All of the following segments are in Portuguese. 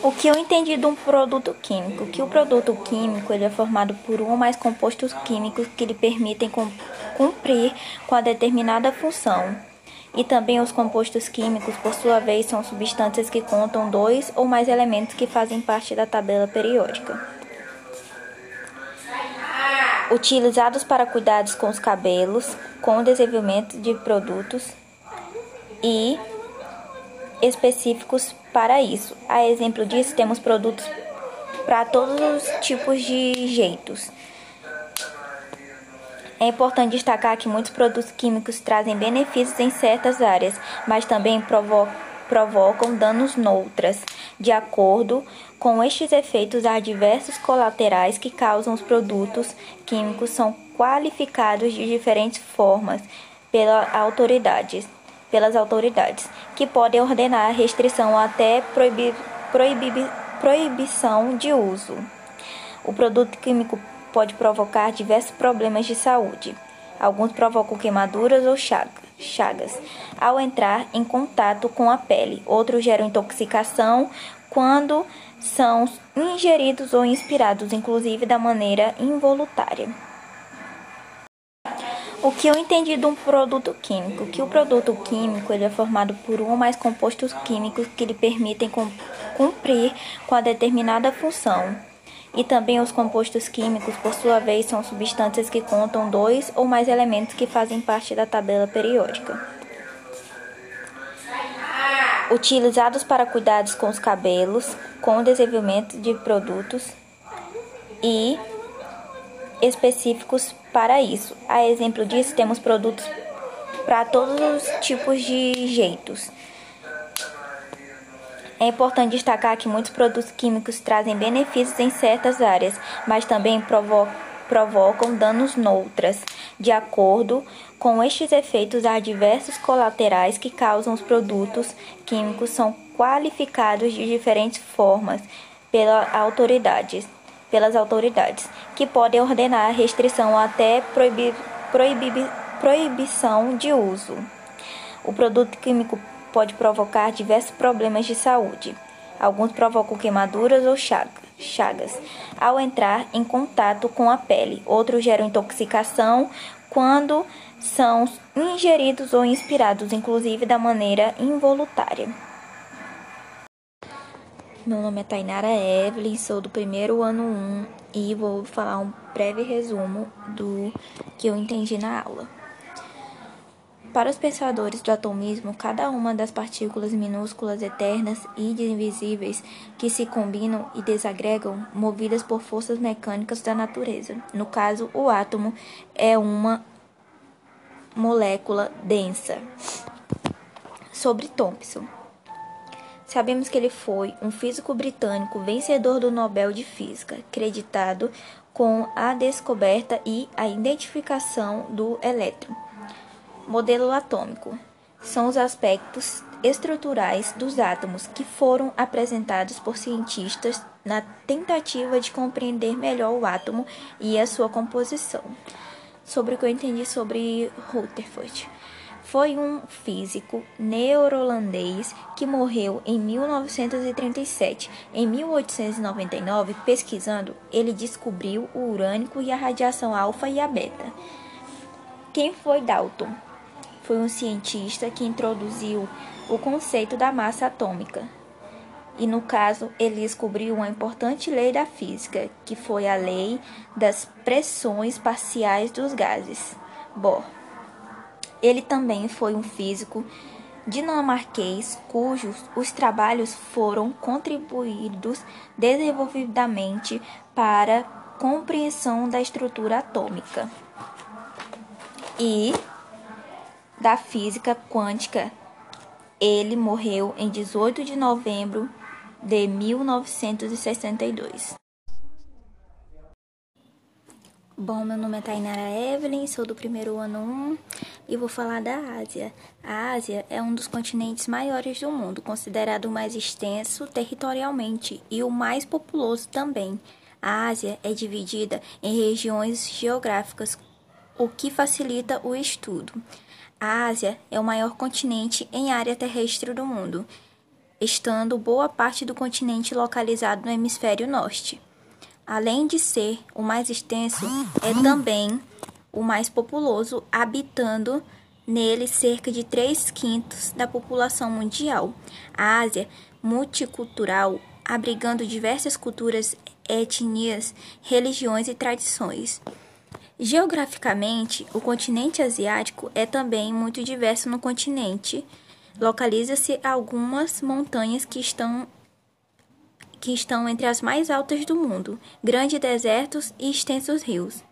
O que eu entendi de um produto químico? Que o produto químico ele é formado por um ou mais compostos químicos que lhe permitem cumprir com a determinada função. E também os compostos químicos, por sua vez, são substâncias que contam dois ou mais elementos que fazem parte da tabela periódica. Utilizados para cuidados com os cabelos, com o desenvolvimento de produtos e específicos para isso. A exemplo disso, temos produtos para todos os tipos de jeitos. É importante destacar que muitos produtos químicos trazem benefícios em certas áreas, mas também provocam, provocam danos noutras. De acordo com estes efeitos, há diversos colaterais que causam os produtos químicos são qualificados de diferentes formas pelas autoridades pelas autoridades, que podem ordenar restrição até proibi proibi proibição de uso. O produto químico pode provocar diversos problemas de saúde. Alguns provocam queimaduras ou chagas ao entrar em contato com a pele. Outros geram intoxicação quando são ingeridos ou inspirados, inclusive da maneira involuntária. O que eu entendi de um produto químico? Que o produto químico ele é formado por um ou mais compostos químicos que lhe permitem cumprir com a determinada função. E também os compostos químicos, por sua vez, são substâncias que contam dois ou mais elementos que fazem parte da tabela periódica. Utilizados para cuidados com os cabelos, com o desenvolvimento de produtos e específicos para isso. A exemplo disso, temos produtos para todos os tipos de jeitos. É importante destacar que muitos produtos químicos trazem benefícios em certas áreas, mas também provo provocam danos noutras. De acordo com estes efeitos, há diversos colaterais que causam os produtos químicos são qualificados de diferentes formas pelas autoridades pelas autoridades, que podem ordenar restrição até proibi proibi proibição de uso. O produto químico pode provocar diversos problemas de saúde. Alguns provocam queimaduras ou chagas ao entrar em contato com a pele. Outros geram intoxicação quando são ingeridos ou inspirados, inclusive da maneira involuntária. Meu nome é Tainara Evelyn, sou do primeiro ano 1 e vou falar um breve resumo do que eu entendi na aula. Para os pensadores do atomismo, cada uma das partículas minúsculas eternas e invisíveis que se combinam e desagregam, movidas por forças mecânicas da natureza. No caso, o átomo é uma molécula densa. Sobre Thompson. Sabemos que ele foi um físico britânico vencedor do Nobel de Física, creditado com a descoberta e a identificação do elétron. Modelo atômico são os aspectos estruturais dos átomos que foram apresentados por cientistas na tentativa de compreender melhor o átomo e a sua composição. Sobre o que eu entendi sobre Rutherford foi um físico neerlandês que morreu em 1937. Em 1899, pesquisando, ele descobriu o urânico e a radiação alfa e a beta. Quem foi Dalton? Foi um cientista que introduziu o conceito da massa atômica. E no caso, ele descobriu uma importante lei da física, que foi a lei das pressões parciais dos gases. Bohr. Ele também foi um físico dinamarquês cujos os trabalhos foram contribuídos desenvolvidamente para a compreensão da estrutura atômica e da física quântica. Ele morreu em 18 de novembro de 1962. Bom, meu nome é Tainara Evelyn, sou do primeiro ano 1 e vou falar da Ásia. A Ásia é um dos continentes maiores do mundo, considerado o mais extenso territorialmente e o mais populoso também. A Ásia é dividida em regiões geográficas, o que facilita o estudo. A Ásia é o maior continente em área terrestre do mundo estando boa parte do continente localizado no hemisfério norte. Além de ser o mais extenso, é também o mais populoso, habitando nele cerca de 3 quintos da população mundial. A Ásia, multicultural, abrigando diversas culturas, etnias, religiões e tradições. Geograficamente, o continente asiático é também muito diverso no continente. Localiza-se algumas montanhas que estão que estão entre as mais altas do mundo, grandes desertos e extensos rios.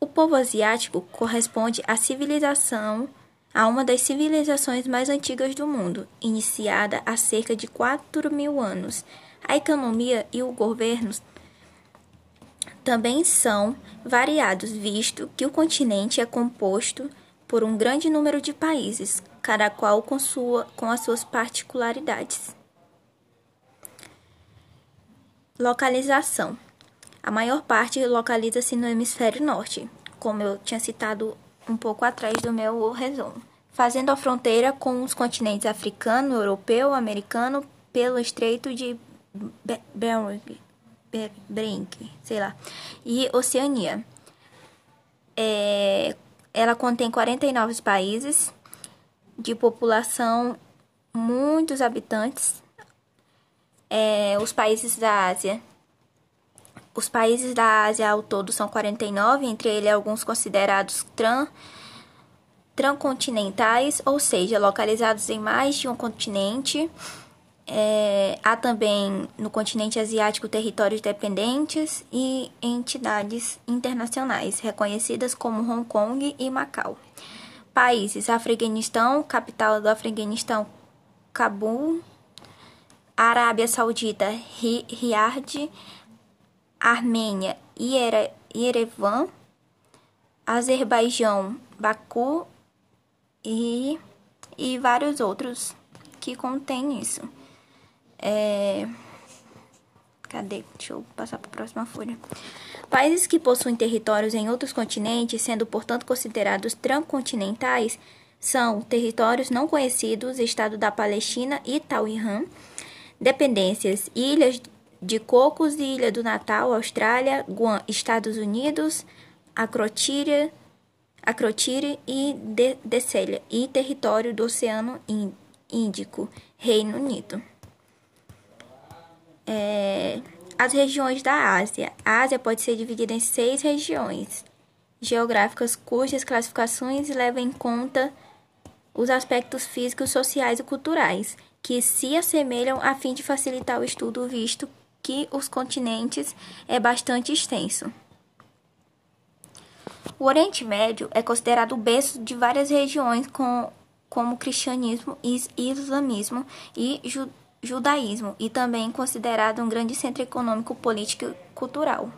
O povo asiático corresponde à civilização, a uma das civilizações mais antigas do mundo, iniciada há cerca de 4 mil anos. A economia e o governo também são variados, visto que o continente é composto por um grande número de países, cada qual com, sua, com as suas particularidades. Localização: A maior parte localiza-se no hemisfério norte, como eu tinha citado um pouco atrás do meu resumo, fazendo a fronteira com os continentes africano, europeu, americano pelo Estreito de Bering sei lá, e Oceania. É, ela contém 49 países de população, muitos habitantes. É, os países da Ásia. Os países da Ásia ao todo são 49, entre eles alguns considerados tran, transcontinentais, ou seja, localizados em mais de um continente. É, há também no continente asiático territórios dependentes e entidades internacionais reconhecidas como Hong Kong e Macau. Países: Afeganistão, capital do Afeganistão, Cabul, Arábia Saudita, Riad, Armênia, Yerevan, Azerbaijão, Baku e, e vários outros que contêm isso. É... Cadê? Deixa eu passar para a próxima folha. Países que possuem territórios em outros continentes, sendo portanto considerados transcontinentais, são territórios não conhecidos, Estado da Palestina e Taiwan, dependências, Ilhas de Cocos e Ilha do Natal, Austrália, Guam, Estados Unidos, Acrotire, Acrotire e Decélia, e território do Oceano Índico, Reino Unido. É, as regiões da Ásia. A Ásia pode ser dividida em seis regiões geográficas cujas classificações levam em conta os aspectos físicos, sociais e culturais, que se assemelham a fim de facilitar o estudo, visto que os continentes é bastante extenso. O Oriente Médio é considerado o berço de várias regiões com, como cristianismo, islamismo e judaísmo judaísmo e também considerado um grande centro econômico, político e cultural.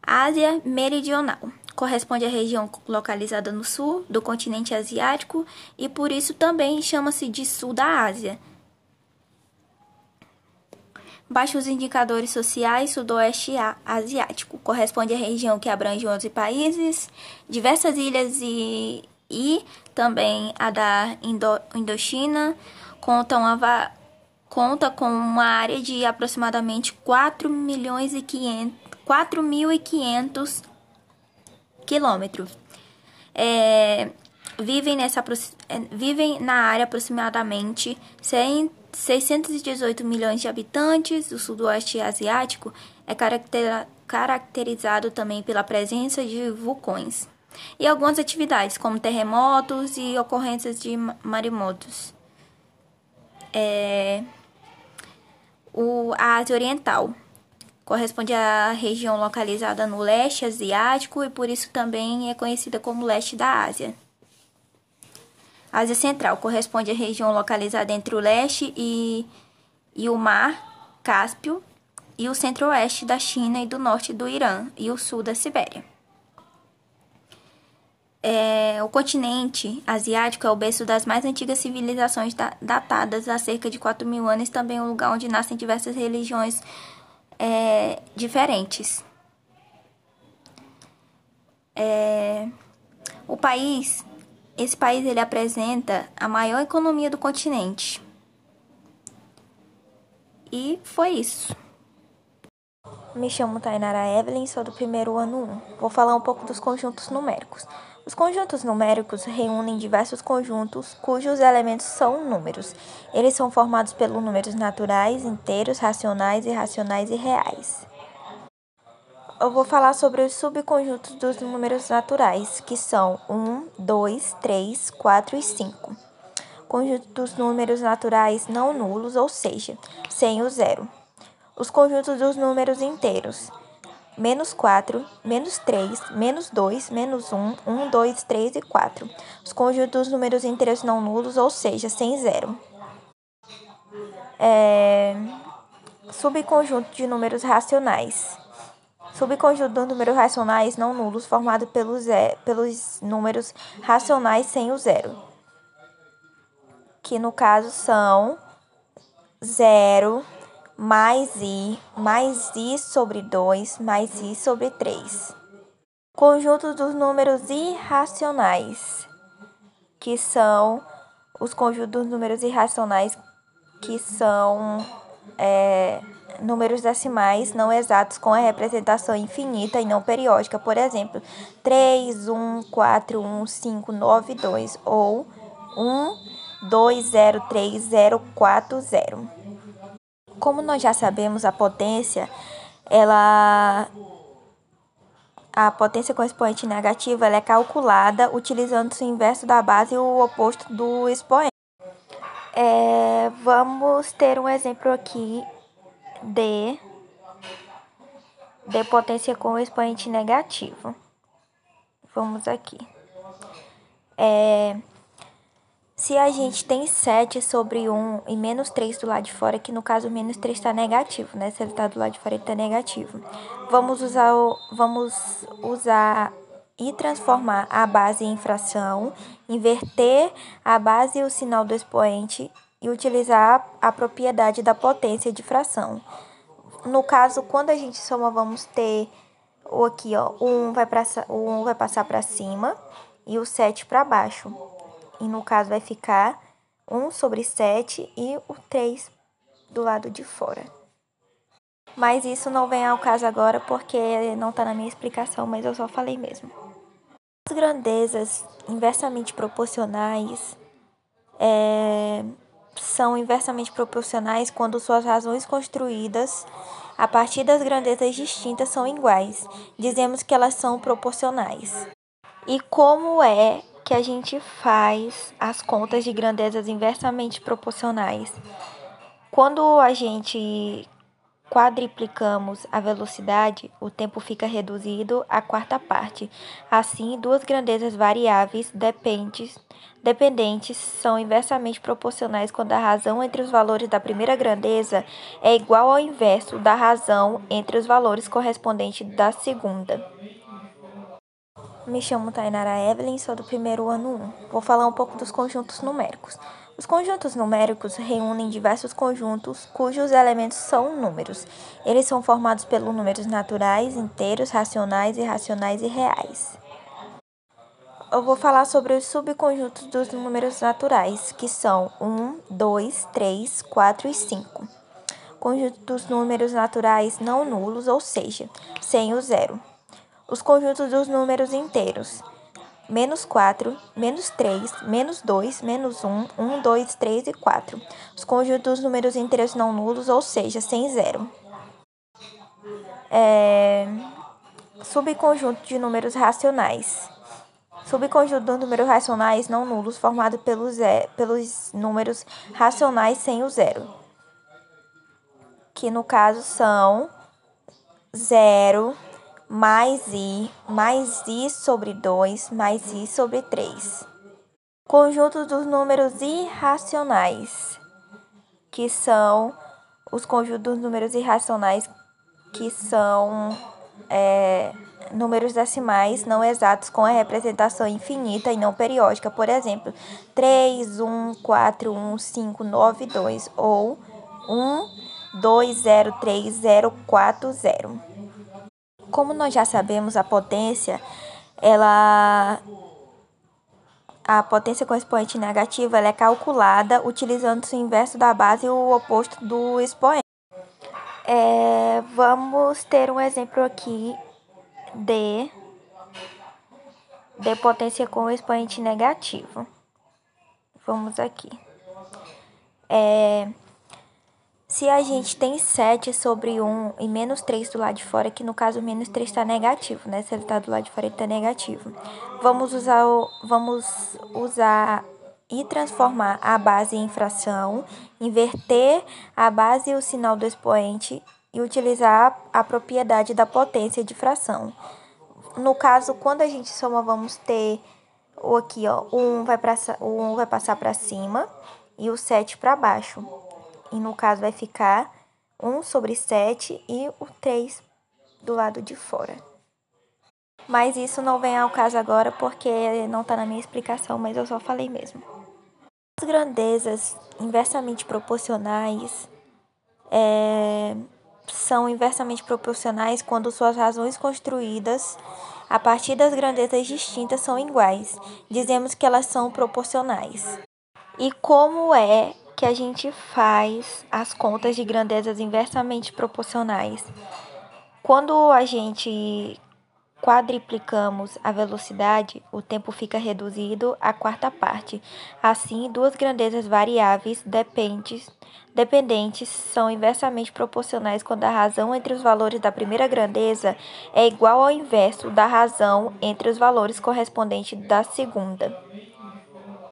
Ásia Meridional corresponde à região localizada no sul do continente asiático e por isso também chama-se de sul da Ásia. Baixos indicadores sociais sudoeste asiático corresponde à região que abrange 11 países, diversas ilhas e, e também a da Indo Indochina, contam a, conta com uma área de aproximadamente 4 milhões e 500, 4.500 quilômetros. É, vivem, nessa, é, vivem na área aproximadamente 100, 618 milhões de habitantes. O sudoeste asiático é caracterizado também pela presença de vulcões e algumas atividades, como terremotos e ocorrências de maremotos é o, a Ásia Oriental. Corresponde à região localizada no leste asiático e por isso também é conhecida como leste da Ásia. Ásia Central corresponde à região localizada entre o leste e, e o mar Cáspio e o centro-oeste da China e do norte do Irã e o sul da Sibéria. É, o continente asiático é o berço das mais antigas civilizações datadas há cerca de 4 mil anos, também é um lugar onde nascem diversas religiões é, diferentes. É, o país esse país ele apresenta a maior economia do continente. E foi isso. Me chamo Tainara Evelyn, sou do primeiro ano 1. Vou falar um pouco dos conjuntos numéricos. Os conjuntos numéricos reúnem diversos conjuntos cujos elementos são números. Eles são formados pelos números naturais, inteiros, racionais, irracionais e reais. Eu vou falar sobre os subconjuntos dos números naturais, que são 1, 2, 3, 4 e 5. Conjunto dos números naturais não nulos, ou seja, sem o zero. Os conjuntos dos números inteiros menos 4, menos 3, menos 2, menos 1, 1, 2, 3 e 4. Os conjuntos dos números inteiros não nulos, ou seja, sem zero. É... Subconjunto de números racionais. Subconjunto dos números racionais não nulos formado pelos, é, pelos números racionais sem o zero. Que no caso são 0, mais i mais i sobre 2 mais i sobre 3. Conjunto dos números irracionais, que são os conjuntos dos números irracionais, que são é, números decimais não exatos com a representação infinita e não periódica, por exemplo, 3, 1, 4, 1, 5, 9, 2 ou 1, 2, 0, 3, 0, 4, 0. Como nós já sabemos, a potência, ela a potência negativo ela é calculada utilizando o inverso da base e o oposto do expoente. É, vamos ter um exemplo aqui de, de potência com expoente negativo. Vamos aqui. É, se a gente tem 7 sobre 1 e menos 3 do lado de fora, que no caso menos 3 está negativo, né? Se ele está do lado de fora, ele está negativo. Vamos usar, o, vamos usar e transformar a base em fração, inverter a base e o sinal do expoente e utilizar a propriedade da potência de fração. No caso, quando a gente soma, vamos ter o aqui, ó, o 1 vai, pra, o 1 vai passar para cima e o 7 para baixo e no caso vai ficar 1 sobre 7 e o 3 do lado de fora. Mas isso não vem ao caso agora porque não está na minha explicação, mas eu só falei mesmo. As grandezas inversamente proporcionais é, são inversamente proporcionais quando suas razões construídas a partir das grandezas distintas são iguais. Dizemos que elas são proporcionais. E como é que a gente faz as contas de grandezas inversamente proporcionais. Quando a gente quadriplicamos a velocidade, o tempo fica reduzido à quarta parte. Assim, duas grandezas variáveis dependentes, dependentes são inversamente proporcionais quando a razão entre os valores da primeira grandeza é igual ao inverso da razão entre os valores correspondentes da segunda. Me chamo Tainara Evelyn, sou do primeiro ano 1. Vou falar um pouco dos conjuntos numéricos. Os conjuntos numéricos reúnem diversos conjuntos cujos elementos são números. Eles são formados pelos números naturais, inteiros, racionais, irracionais e reais. Eu vou falar sobre os subconjuntos dos números naturais, que são 1, 2, 3, 4 e 5. Conjunto dos números naturais não nulos, ou seja, sem o zero os conjuntos dos números inteiros. Menos 4, menos 3, menos 2, menos 1, 1, 2, 3 e 4. Os conjuntos dos números inteiros não nulos, ou seja, sem zero. É... Subconjunto de números racionais. Subconjunto dos números racionais não nulos formado pelos, é, pelos números racionais sem o zero. Que no caso são 0, mais i mais i sobre 2 mais i sobre 3. Conjunto dos números irracionais, que são os conjuntos dos números irracionais, que são é, números decimais não exatos com a representação infinita e não periódica, por exemplo, 3, 1, 4, 1, 5, 9, 2 ou 1, 2, 0, 3, 0, 4, 0. Como nós já sabemos, a potência ela a potência negativo ela é calculada utilizando-se o inverso da base e o oposto do expoente. É, vamos ter um exemplo aqui de, de potência com expoente negativo. Vamos aqui. É, se a gente tem 7 sobre 1 e menos 3 do lado de fora, que no caso menos 3 está negativo, né? Se ele está do lado de fora, ele está negativo. Vamos usar, o, vamos usar e transformar a base em fração, inverter a base e o sinal do expoente e utilizar a propriedade da potência de fração. No caso, quando a gente soma, vamos ter o aqui, ó, o 1 vai, pra, o 1 vai passar para cima e o 7 para baixo. E no caso vai ficar 1 sobre 7 e o 3 do lado de fora. Mas isso não vem ao caso agora porque não está na minha explicação, mas eu só falei mesmo. As grandezas inversamente proporcionais é, são inversamente proporcionais quando suas razões construídas a partir das grandezas distintas são iguais. Dizemos que elas são proporcionais. E como é que a gente faz as contas de grandezas inversamente proporcionais? Quando a gente quadriplicamos a velocidade, o tempo fica reduzido à quarta parte. Assim, duas grandezas variáveis dependentes, dependentes são inversamente proporcionais quando a razão entre os valores da primeira grandeza é igual ao inverso da razão entre os valores correspondentes da segunda.